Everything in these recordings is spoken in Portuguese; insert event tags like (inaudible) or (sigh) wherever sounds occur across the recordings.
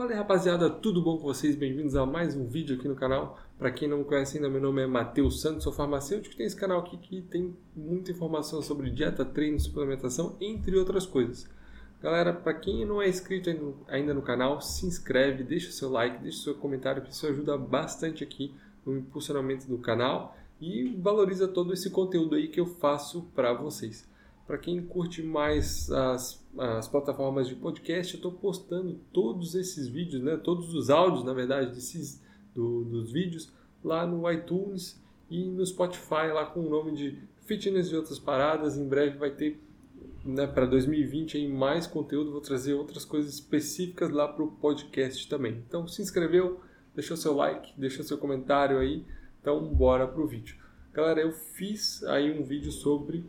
Fala aí rapaziada, tudo bom com vocês? Bem-vindos a mais um vídeo aqui no canal. Para quem não me conhece ainda, meu nome é Matheus Santos, sou farmacêutico. Tem esse canal aqui que tem muita informação sobre dieta, treino, suplementação, entre outras coisas. Galera, para quem não é inscrito ainda no canal, se inscreve, deixa o seu like, deixa o seu comentário, que isso ajuda bastante aqui no impulsionamento do canal e valoriza todo esse conteúdo aí que eu faço para vocês. Para quem curte mais as, as plataformas de podcast, eu estou postando todos esses vídeos, né, todos os áudios, na verdade, desses, do, dos vídeos, lá no iTunes e no Spotify, lá com o nome de Fitness e Outras Paradas. Em breve vai ter né, para 2020 aí, mais conteúdo, vou trazer outras coisas específicas lá para o podcast também. Então, se inscreveu, deixou seu like, deixou seu comentário aí. Então, bora pro vídeo. Galera, eu fiz aí um vídeo sobre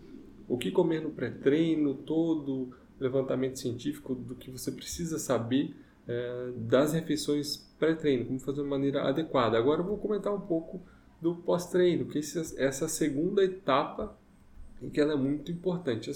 o que comer no pré-treino, todo levantamento científico do que você precisa saber é, das refeições pré-treino, como fazer de maneira adequada. Agora eu vou comentar um pouco do pós-treino, que esse, essa segunda etapa e que ela é muito importante.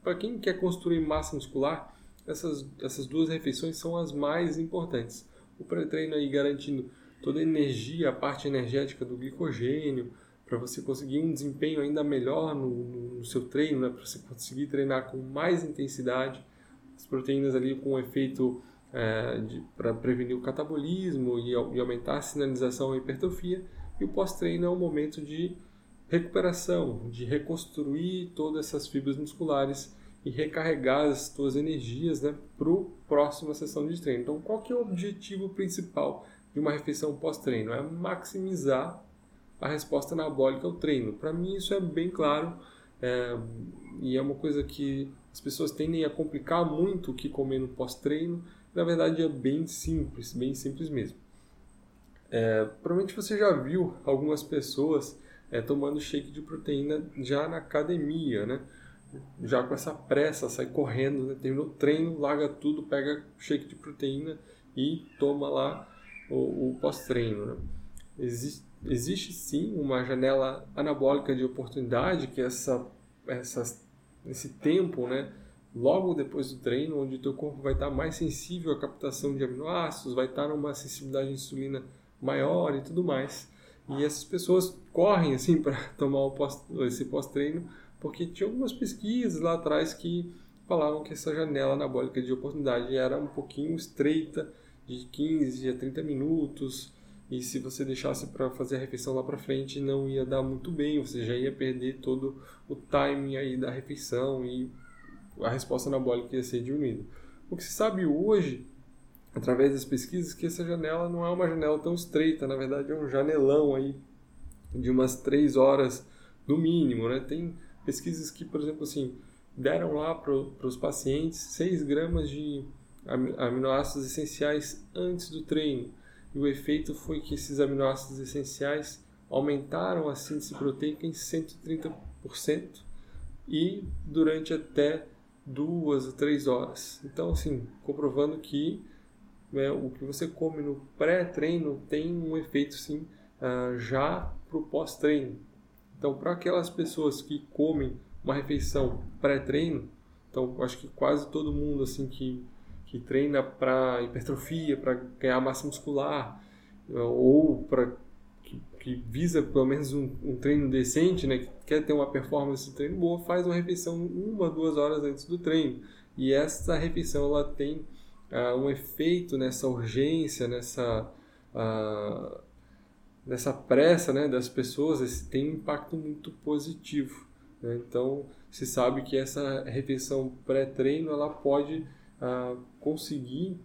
Para quem quer construir massa muscular, essas, essas duas refeições são as mais importantes. O pré-treino aí garantindo toda a energia, a parte energética do glicogênio, para você conseguir um desempenho ainda melhor no, no, seu treino, né? para você conseguir treinar com mais intensidade, as proteínas ali com efeito é, para prevenir o catabolismo e, e, aumentar a sinalização e hipertrofia, e o pós-treino é um momento de recuperação, de reconstruir todas essas fibras musculares e recarregar as suas energias né, para a próxima sessão de treino. Então, qual que é o objetivo principal de uma refeição pós-treino? É maximizar a resposta anabólica ao treino. Para mim isso é bem claro é, e é uma coisa que as pessoas tendem a complicar muito o que comer no pós-treino. Na verdade é bem simples, bem simples mesmo. É, provavelmente você já viu algumas pessoas é, tomando shake de proteína já na academia, né? Já com essa pressa, sai correndo, né? terminou o treino, larga tudo, pega shake de proteína e toma lá o, o pós-treino. Né? Existe, existe sim uma janela anabólica de oportunidade, que essa, essa, esse tempo, né, logo depois do treino, onde o teu corpo vai estar mais sensível à captação de aminoácidos, vai estar numa sensibilidade à insulina maior e tudo mais. E essas pessoas correm assim (laughs) para tomar pós, esse pós-treino, porque tinha algumas pesquisas lá atrás que falavam que essa janela anabólica de oportunidade era um pouquinho estreita, de 15 a 30 minutos, e se você deixasse para fazer a refeição lá para frente não ia dar muito bem, você já ia perder todo o timing aí da refeição e a resposta anabólica ia ser diminuída. O que se sabe hoje, através das pesquisas, que essa janela não é uma janela tão estreita, na verdade é um janelão aí de umas 3 horas no mínimo, né? Tem pesquisas que, por exemplo, assim, deram lá para os pacientes 6 gramas de aminoácidos essenciais antes do treino e o efeito foi que esses aminoácidos essenciais aumentaram a síntese proteica em 130% e durante até duas a três horas. Então, assim, comprovando que né, o que você come no pré-treino tem um efeito, sim, uh, já para o pós-treino. Então, para aquelas pessoas que comem uma refeição pré-treino, então acho que quase todo mundo assim que que treina para hipertrofia, para ganhar massa muscular, ou para que, que, visa pelo menos um, um, treino decente, né, que quer ter uma performance de treino boa, faz uma refeição uma, duas horas antes do treino. E essa refeição ela tem uh, um efeito nessa urgência, nessa, uh, nessa pressa né, das pessoas, tem um impacto muito positivo. Né? Então, se sabe que essa refeição pré-treino ela pode conseguir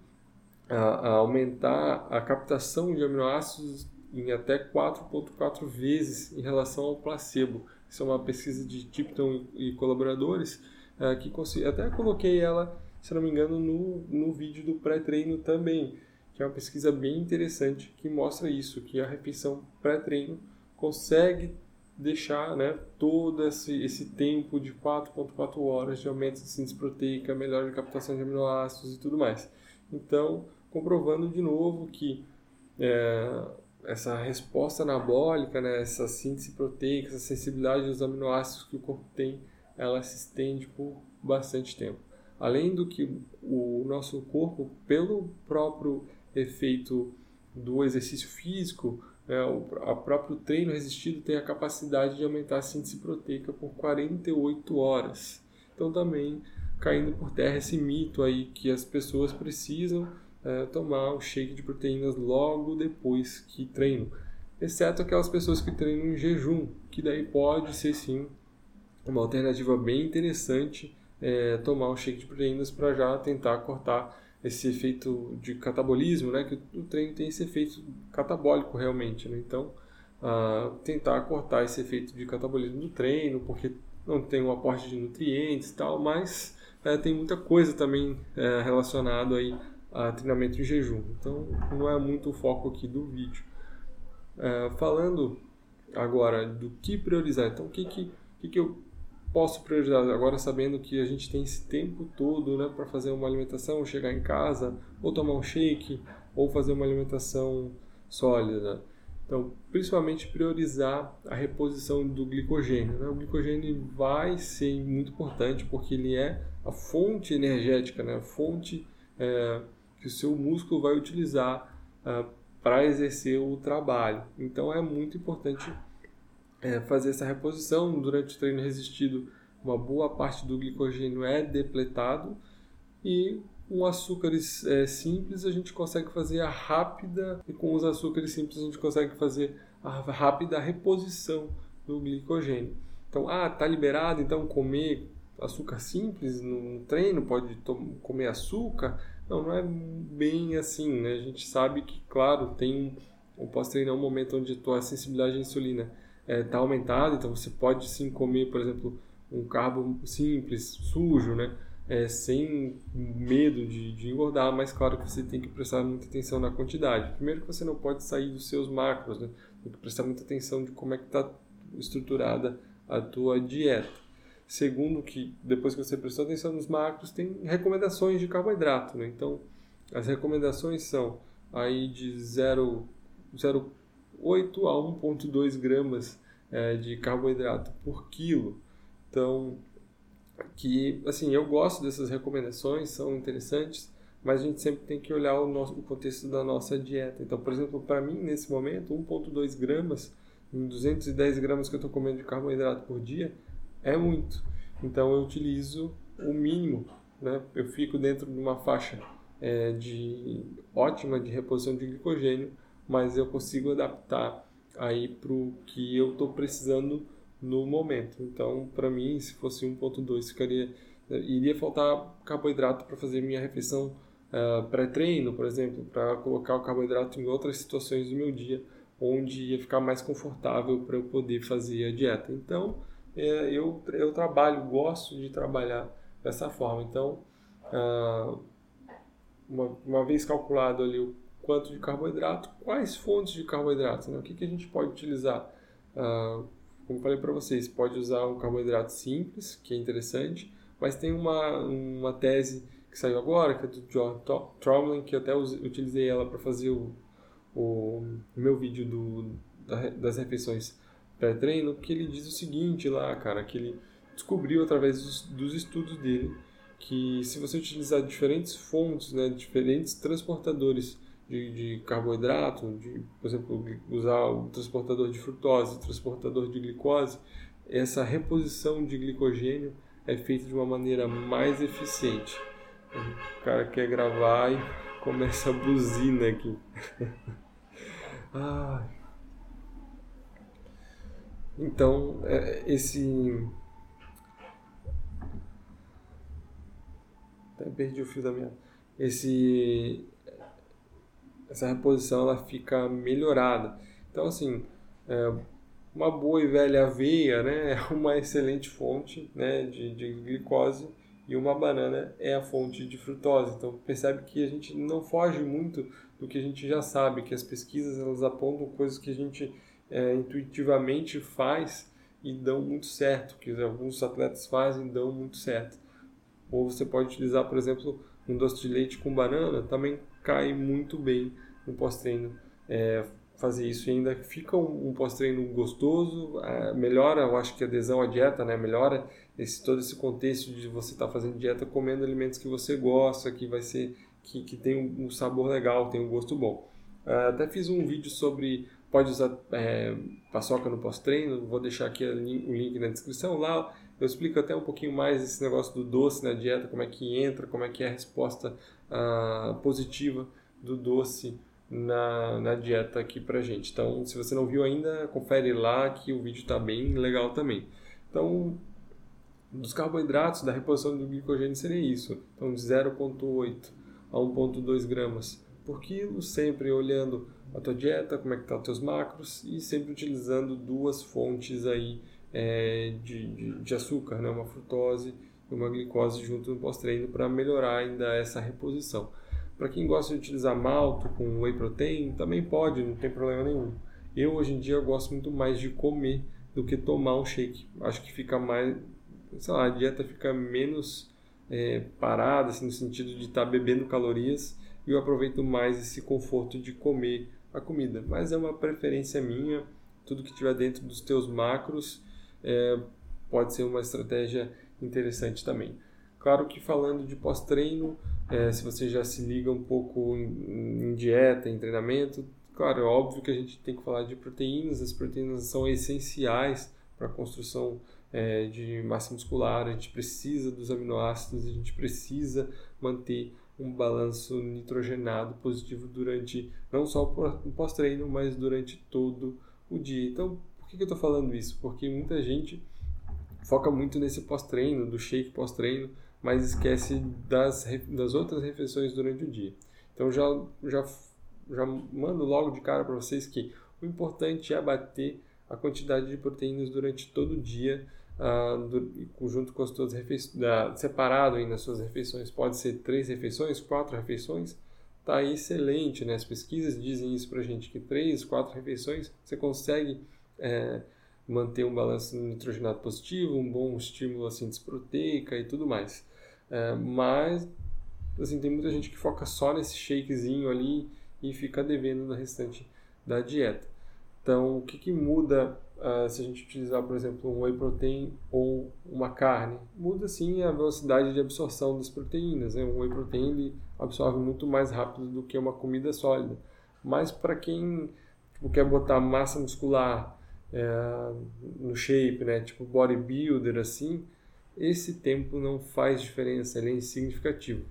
aumentar a captação de aminoácidos em até 4,4 vezes em relação ao placebo. Isso é uma pesquisa de Tipton e colaboradores é, que consegui, até coloquei ela, se não me engano, no, no vídeo do pré-treino também, que é uma pesquisa bem interessante que mostra isso, que a refeição pré-treino consegue deixar né, todo esse, esse tempo de 4,4 horas de aumento de síntese proteica, melhora de captação de aminoácidos e tudo mais. Então, comprovando de novo que é, essa resposta anabólica, né, essa síntese proteica, essa sensibilidade dos aminoácidos que o corpo tem, ela se estende por bastante tempo. além do que o nosso corpo, pelo próprio efeito do exercício físico, é, o a próprio treino resistido tem a capacidade de aumentar a síntese proteica por 48 horas. Então também caindo por terra esse mito aí que as pessoas precisam é, tomar o shake de proteínas logo depois que treinam, exceto aquelas pessoas que treinam em jejum, que daí pode ser sim uma alternativa bem interessante é, tomar o shake de proteínas para já tentar cortar esse efeito de catabolismo, né? Que o treino tem esse efeito catabólico realmente, né? Então, uh, tentar cortar esse efeito de catabolismo do treino, porque não tem um aporte de nutrientes e tal, mas é, tem muita coisa também é, relacionada aí a treinamento em jejum. Então, não é muito o foco aqui do vídeo. É, falando agora do que priorizar, então o que, que, que, que eu posso priorizar agora sabendo que a gente tem esse tempo todo né, para fazer uma alimentação, chegar em casa, ou tomar um shake, ou fazer uma alimentação sólida. Então, principalmente priorizar a reposição do glicogênio. Né? O glicogênio vai ser muito importante porque ele é a fonte energética, né? a fonte é, que o seu músculo vai utilizar é, para exercer o trabalho. Então, é muito importante é, fazer essa reposição durante o treino resistido. Uma boa parte do glicogênio é depletado e com açúcares é, simples a gente consegue fazer a rápida e com os açúcares simples a gente consegue fazer a rápida reposição do glicogênio. Então, ah, tá liberado, então comer açúcar simples no treino pode comer açúcar? Não, não é bem assim, né? A gente sabe que, claro, tem um pós-treino é um momento onde a tua sensibilidade à insulina está é, tá aumentado, então você pode sim comer, por exemplo, um carbo simples, sujo, né? É, sem medo de, de, engordar, mas claro que você tem que prestar muita atenção na quantidade. Primeiro que você não pode sair dos seus macros, né? Tem que prestar muita atenção de como é que está estruturada a tua dieta. Segundo que depois que você prestou atenção nos macros, tem recomendações de carboidrato, né? Então, as recomendações são aí de 0, 0 8 a 1,2 gramas é, de carboidrato por quilo. Então, que assim, eu gosto dessas recomendações, são interessantes, mas a gente sempre tem que olhar o, nosso, o contexto da nossa dieta. Então, por exemplo, para mim, nesse momento, 1,2 gramas em 210 gramas que eu estou comendo de carboidrato por dia é muito. Então, eu utilizo o mínimo, né? Eu fico dentro de uma faixa é, de ótima de reposição de glicogênio mas eu consigo adaptar aí para o que eu estou precisando no momento. Então, para mim, se fosse 1.2, ficaria iria faltar carboidrato para fazer minha refeição uh, pré-treino, por exemplo, para colocar o carboidrato em outras situações do meu dia, onde ia ficar mais confortável para eu poder fazer a dieta. Então, é, eu, eu trabalho, gosto de trabalhar dessa forma. Então, uh, uma, uma vez calculado ali o quanto de carboidrato, quais fontes de carboidrato, né? o que, que a gente pode utilizar. Uh, como falei para vocês, pode usar um carboidrato simples, que é interessante, mas tem uma, uma tese que saiu agora, que é do John Tromlin, que eu até utilizei ela para fazer o, o, meu vídeo do, das refeições pré-treino, que ele diz o seguinte lá, cara, que ele descobriu através dos, dos estudos dele que se você utilizar diferentes fontes, né, diferentes transportadores de, de carboidrato, de, por exemplo, usar o transportador de frutose, transportador de glicose, essa reposição de glicogênio é feita de uma maneira mais eficiente. O cara quer gravar e (laughs) começa a buzina aqui. (laughs) ah. Então, é, esse. Até perdi o fio da minha. Esse essa reposição ela fica melhorada. Então, assim, é, uma boa e velha aveia né, (laughs) é uma excelente fonte né, de, de glicose e uma banana é a fonte de frutose. Então, percebe que a gente não foge muito do que a gente já sabe, que as pesquisas elas apontam coisas que a gente é, intuitivamente faz e dão muito certo, que alguns atletas fazem e dão muito certo. Ou você pode utilizar, por exemplo, um doce de leite com banana, também cai muito bem no pós-treino, é, fazer isso e ainda fica um, um pós-treino gostoso, é, melhora, eu acho que a adesão à dieta, né? Melhora esse todo esse contexto de você estar tá fazendo dieta comendo alimentos que você gosta, que vai ser que, que tem um sabor legal, tem um gosto bom. Uh, até fiz um vídeo sobre pode usar é, paçoca no pós-treino, vou deixar aqui o link na descrição lá. Eu explico até um pouquinho mais esse negócio do doce na dieta, como é que entra, como é que é a resposta uh, positiva do doce na, na dieta aqui pra gente. Então, se você não viu ainda, confere lá que o vídeo está bem legal também. Então, dos carboidratos, da reposição do glicogênio seria isso. Então, de 0,8 a 1,2 gramas por quilo, sempre olhando a tua dieta, como é que estão tá os teus macros e sempre utilizando duas fontes aí é, de, de, de, açúcar, né? uma frutose e uma glicose junto no pós-treino para melhorar ainda essa reposição. Para quem gosta de utilizar malto com whey protein, também pode, não tem problema nenhum. Eu hoje em dia gosto muito mais de comer do que tomar um shake. Acho que fica mais, sei lá, a dieta fica menos é, parada, assim, no sentido de estar tá bebendo calorias e eu aproveito mais esse conforto de comer a comida. Mas é uma preferência minha, tudo que tiver dentro dos teus macros é, pode ser uma estratégia interessante também. Claro que falando de pós-treino, é, se você já se liga um pouco em, em, dieta, em treinamento, claro, é óbvio que a gente tem que falar de proteínas, as proteínas são essenciais para a construção é, de massa muscular, a gente precisa dos aminoácidos, a gente precisa manter um balanço nitrogenado positivo durante não só o pós-treino, mas durante todo o dia. Então, por que eu estou falando isso? Porque muita gente foca muito nesse pós-treino, do shake pós-treino, mas esquece das, das outras refeições durante o dia. Então, já, já, já mando logo de cara para vocês que o importante é abater a quantidade de proteínas durante todo o dia uh, do, junto com as suas refeições, uh, separado aí nas suas refeições, pode ser três refeições, quatro refeições, tá excelente, né? As pesquisas dizem isso pra gente, que três, quatro refeições você consegue é, manter um balanço nitrogenado positivo, um bom estímulo à síntese proteica e tudo mais. É, mas, assim, tem muita gente que foca só nesse shakezinho ali e fica devendo no restante da dieta. Então, o que, que muda uh, se a gente utilizar, por exemplo, um whey protein ou uma carne? Muda sim a velocidade de absorção das proteínas. Né? Um whey protein ele absorve muito mais rápido do que uma comida sólida. Mas para quem tipo, quer botar massa muscular é, no shape, né? tipo bodybuilder assim, esse tempo não faz diferença, ele é insignificativo.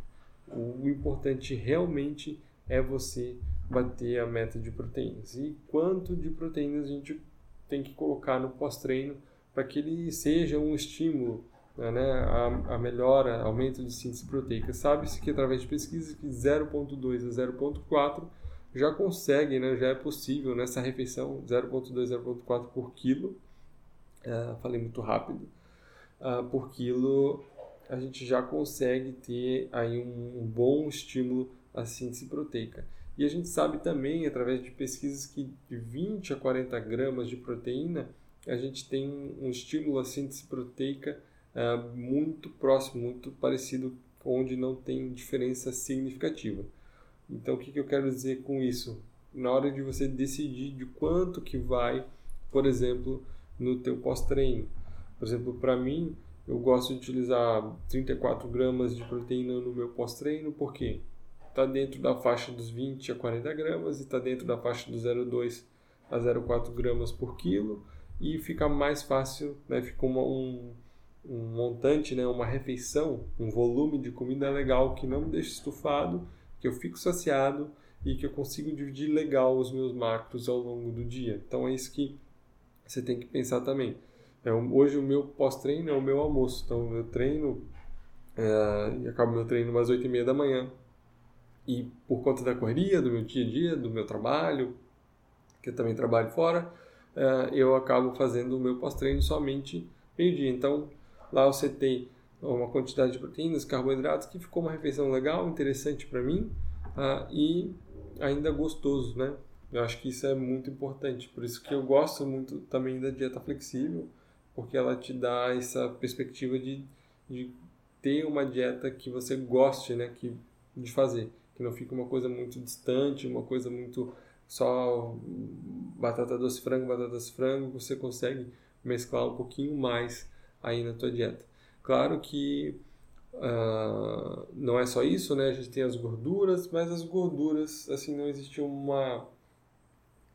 O importante realmente é você bater a meta de proteínas. E quanto de proteínas a gente tem que colocar no pós-treino para que ele seja um estímulo né, a, a melhora, aumento de síntese proteica. Sabe-se que através de pesquisas que 0.2 a 0.4 já consegue, né, já é possível nessa refeição 0.2 a 0.4 por quilo, uh, falei muito rápido, uh, por quilo a gente já consegue ter aí um, um bom estímulo à síntese proteica. E a gente sabe também, através de pesquisas, que de 20 a 40 gramas de proteína, a gente tem um estímulo à síntese proteica uh, muito próximo, muito parecido, onde não tem diferença significativa. Então, o que, que eu quero dizer com isso? Na hora de você decidir de quanto que vai, por exemplo, no teu pós-treino. Por exemplo, para mim, eu gosto de utilizar 34 gramas de proteína no meu pós-treino, por quê? está dentro da faixa dos 20 a 40 gramas e está dentro da faixa dos 0,2 a 0,4 gramas por quilo e fica mais fácil, né? fica uma, um, um montante, né? uma refeição, um volume de comida legal que não me deixa estufado, que eu fico saciado e que eu consigo dividir legal os meus macros ao longo do dia. Então é isso que você tem que pensar também. É, hoje o meu pós-treino é o meu almoço, então eu treino é, e acabo meu treino umas 8 e meia da manhã, e por conta da correria, do meu dia a dia, do meu trabalho, que eu também trabalho fora, eh, eu acabo fazendo o meu pós-treino somente meio-dia. Então, lá eu setei uma quantidade de proteínas, carboidratos, que ficou uma refeição legal, interessante para mim ah, e ainda gostoso, né? Eu acho que isso é muito importante, por isso que eu gosto muito também da dieta flexível, porque ela te dá essa perspectiva de, de ter uma dieta que você goste né, que, de fazer que não fique uma coisa muito distante, uma coisa muito só batata doce frango, batata doce frango, você consegue mesclar um pouquinho mais aí na tua dieta. Claro que uh, não é só isso, né? A gente tem as gorduras, mas as gorduras, assim, não existe uma,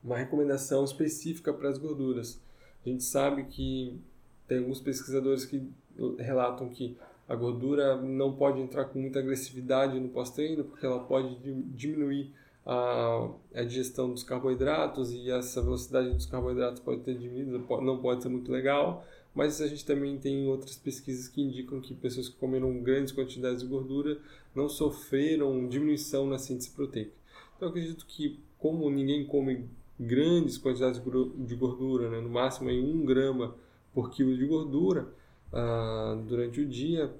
uma recomendação específica para as gorduras. A gente sabe que tem alguns pesquisadores que relatam que a gordura não pode entrar com muita agressividade no pós-treino, porque ela pode diminuir a, a digestão dos carboidratos e essa velocidade dos carboidratos pode ter diminuído, não pode ser muito legal, mas a gente também tem outras pesquisas que indicam que pessoas que comeram grandes quantidades de gordura não sofreram diminuição na síntese proteica. Então acredito que como ninguém come grandes quantidades de gordura, né, no máximo em 1 grama por quilo de gordura uh, durante o dia,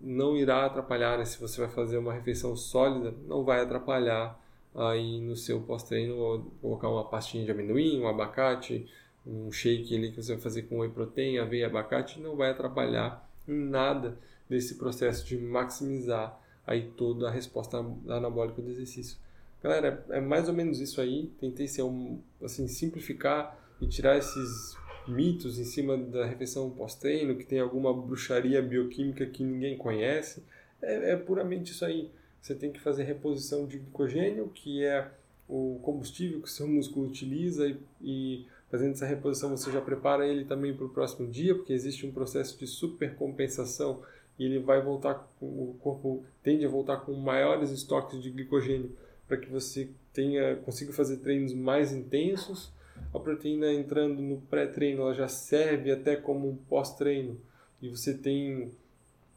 não irá atrapalhar, né? se você vai fazer uma refeição sólida, não vai atrapalhar aí no seu pós-treino colocar uma pastinha de amendoim, um abacate, um shake ali que você vai fazer com whey protein, aveia e abacate, não vai atrapalhar em nada desse processo de maximizar aí toda a resposta anabólica do exercício. Galera, é mais ou menos isso aí. Tentei ser um, assim simplificar e tirar esses mitos em cima da refeição pós-treino, que tem alguma bruxaria bioquímica que ninguém conhece. É, é, puramente isso aí. Você tem que fazer reposição de glicogênio, que é o combustível que o seu músculo utiliza, e, e fazendo essa reposição você já prepara ele também para o próximo dia, porque existe um processo de supercompensação e ele vai voltar, o corpo tende a voltar com maiores estoques de glicogênio para que você tenha consiga fazer treinos mais intensos a proteína entrando no pré-treino, ela já serve até como um pós-treino. E você tem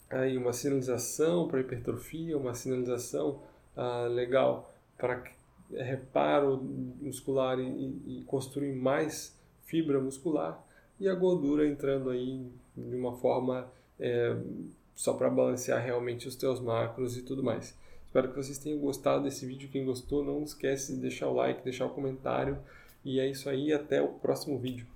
aí uma sinalização para hipertrofia, uma sinalização ah, legal para reparo muscular e, e, construir mais fibra muscular e a gordura entrando aí de uma forma é, só para balancear realmente os teus macros e tudo mais. Espero que vocês tenham gostado desse vídeo. Quem gostou, não esquece de deixar o like, deixar o comentário. E é isso aí, até o próximo vídeo.